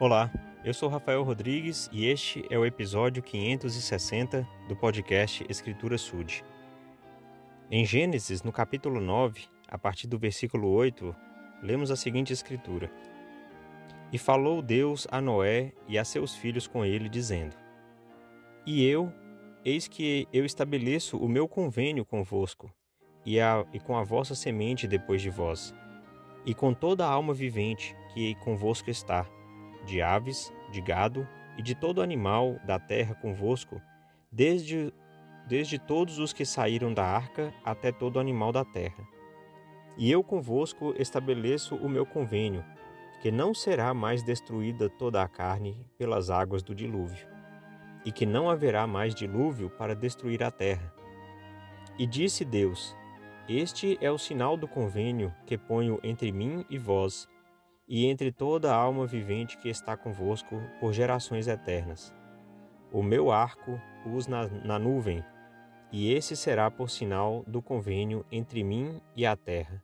Olá, eu sou Rafael Rodrigues e este é o episódio 560 do podcast Escritura Sud. Em Gênesis, no capítulo 9, a partir do versículo 8, lemos a seguinte escritura: E falou Deus a Noé e a seus filhos com ele, dizendo: E eu, eis que eu estabeleço o meu convênio convosco, e, a, e com a vossa semente depois de vós, e com toda a alma vivente que convosco está de aves, de gado e de todo animal da terra convosco, desde, desde todos os que saíram da arca até todo animal da terra. E eu convosco estabeleço o meu convênio, que não será mais destruída toda a carne pelas águas do dilúvio, e que não haverá mais dilúvio para destruir a terra. E disse Deus: Este é o sinal do convênio que ponho entre mim e vós, e entre toda a alma vivente que está convosco por gerações eternas. O meu arco pus na, na nuvem, e esse será por sinal do convênio entre mim e a terra.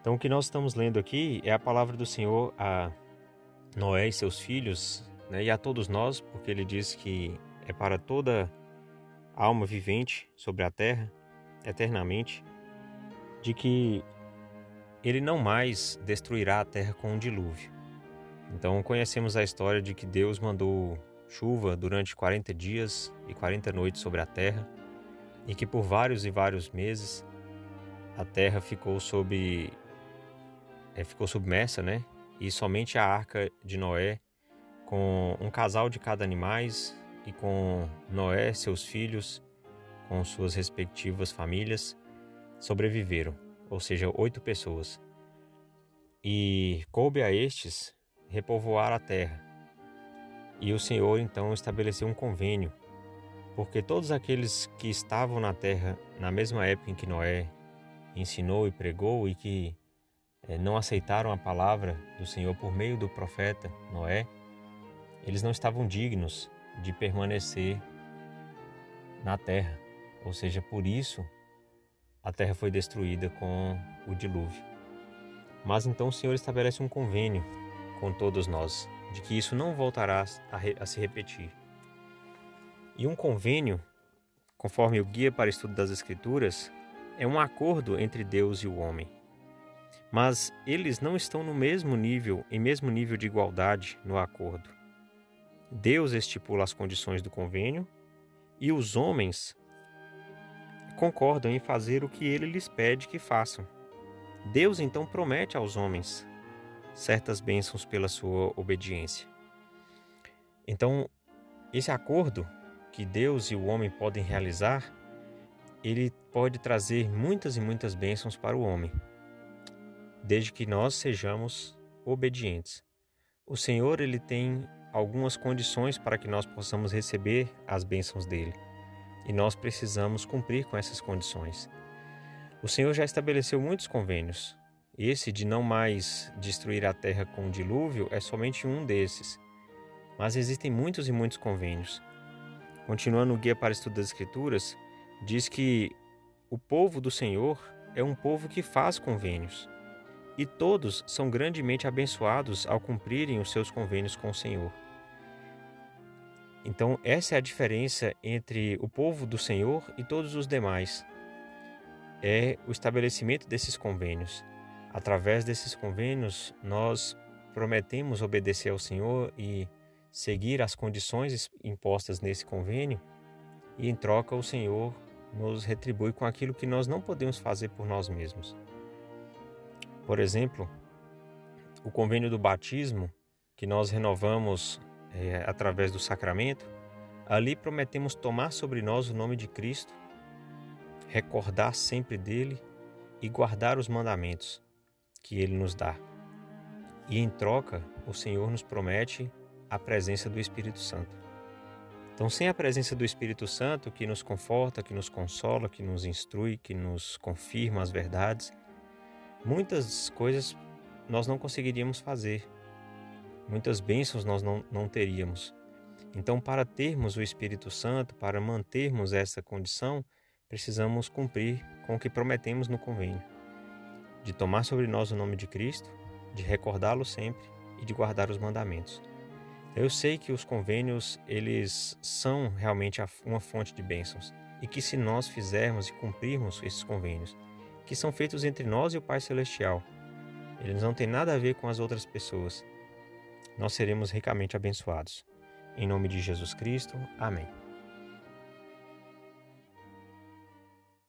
Então, o que nós estamos lendo aqui é a palavra do Senhor a Noé e seus filhos, né, e a todos nós, porque ele diz que é para toda alma vivente sobre a terra, eternamente, de que ele não mais destruirá a terra com um dilúvio. Então conhecemos a história de que Deus mandou chuva durante 40 dias e 40 noites sobre a terra e que por vários e vários meses a terra ficou sob é, ficou submersa, né? E somente a arca de Noé, com um casal de cada animais e com Noé, seus filhos, com suas respectivas famílias, sobreviveram ou seja, oito pessoas. E coube a estes repovoar a terra. E o Senhor então estabeleceu um convênio, porque todos aqueles que estavam na terra na mesma época em que Noé ensinou e pregou e que é, não aceitaram a palavra do Senhor por meio do profeta Noé, eles não estavam dignos de permanecer na terra. Ou seja, por isso a terra foi destruída com o dilúvio. Mas então o Senhor estabelece um convênio com todos nós, de que isso não voltará a, a se repetir. E um convênio, conforme o Guia para Estudo das Escrituras, é um acordo entre Deus e o homem. Mas eles não estão no mesmo nível, em mesmo nível de igualdade no acordo. Deus estipula as condições do convênio e os homens concordam em fazer o que ele lhes pede que façam. Deus então promete aos homens certas bênçãos pela sua obediência. Então, esse acordo que Deus e o homem podem realizar, ele pode trazer muitas e muitas bênçãos para o homem, desde que nós sejamos obedientes. O Senhor ele tem algumas condições para que nós possamos receber as bênçãos dele e nós precisamos cumprir com essas condições. O Senhor já estabeleceu muitos convênios. Esse de não mais destruir a terra com o dilúvio é somente um desses. Mas existem muitos e muitos convênios. Continuando o Guia para Estudo das Escrituras, diz que o povo do Senhor é um povo que faz convênios. E todos são grandemente abençoados ao cumprirem os seus convênios com o Senhor. Então, essa é a diferença entre o povo do Senhor e todos os demais. É o estabelecimento desses convênios. Através desses convênios, nós prometemos obedecer ao Senhor e seguir as condições impostas nesse convênio, e em troca, o Senhor nos retribui com aquilo que nós não podemos fazer por nós mesmos. Por exemplo, o convênio do batismo, que nós renovamos é, através do sacramento, ali prometemos tomar sobre nós o nome de Cristo, recordar sempre dele e guardar os mandamentos que ele nos dá. E em troca, o Senhor nos promete a presença do Espírito Santo. Então, sem a presença do Espírito Santo, que nos conforta, que nos consola, que nos instrui, que nos confirma as verdades, muitas coisas nós não conseguiríamos fazer muitas bênçãos nós não, não teríamos. Então, para termos o Espírito Santo, para mantermos essa condição, precisamos cumprir com o que prometemos no convênio: de tomar sobre nós o nome de Cristo, de recordá-lo sempre e de guardar os mandamentos. Eu sei que os convênios, eles são realmente uma fonte de bênçãos e que se nós fizermos e cumprirmos esses convênios, que são feitos entre nós e o Pai Celestial, eles não têm nada a ver com as outras pessoas. Nós seremos ricamente abençoados. Em nome de Jesus Cristo. Amém.